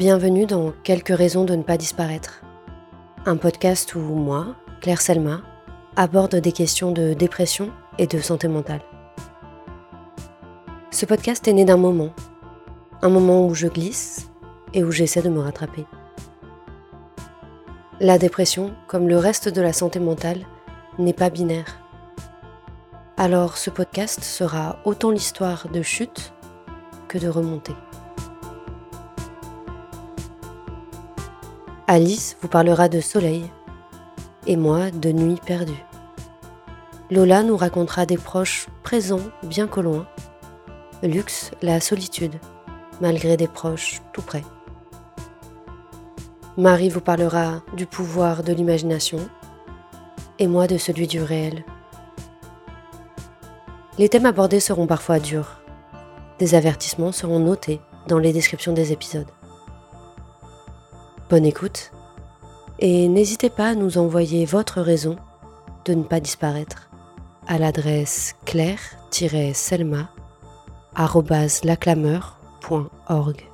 Bienvenue dans Quelques raisons de ne pas disparaître. Un podcast où moi, Claire Selma, aborde des questions de dépression et de santé mentale. Ce podcast est né d'un moment. Un moment où je glisse et où j'essaie de me rattraper. La dépression, comme le reste de la santé mentale, n'est pas binaire. Alors ce podcast sera autant l'histoire de chute que de remontée. Alice vous parlera de soleil et moi de nuit perdue. Lola nous racontera des proches présents bien qu'au loin. Lux, la solitude, malgré des proches tout près. Marie vous parlera du pouvoir de l'imagination et moi de celui du réel. Les thèmes abordés seront parfois durs. Des avertissements seront notés dans les descriptions des épisodes. Bonne écoute et n'hésitez pas à nous envoyer votre raison de ne pas disparaître à l'adresse claire-selma.laclameur.org.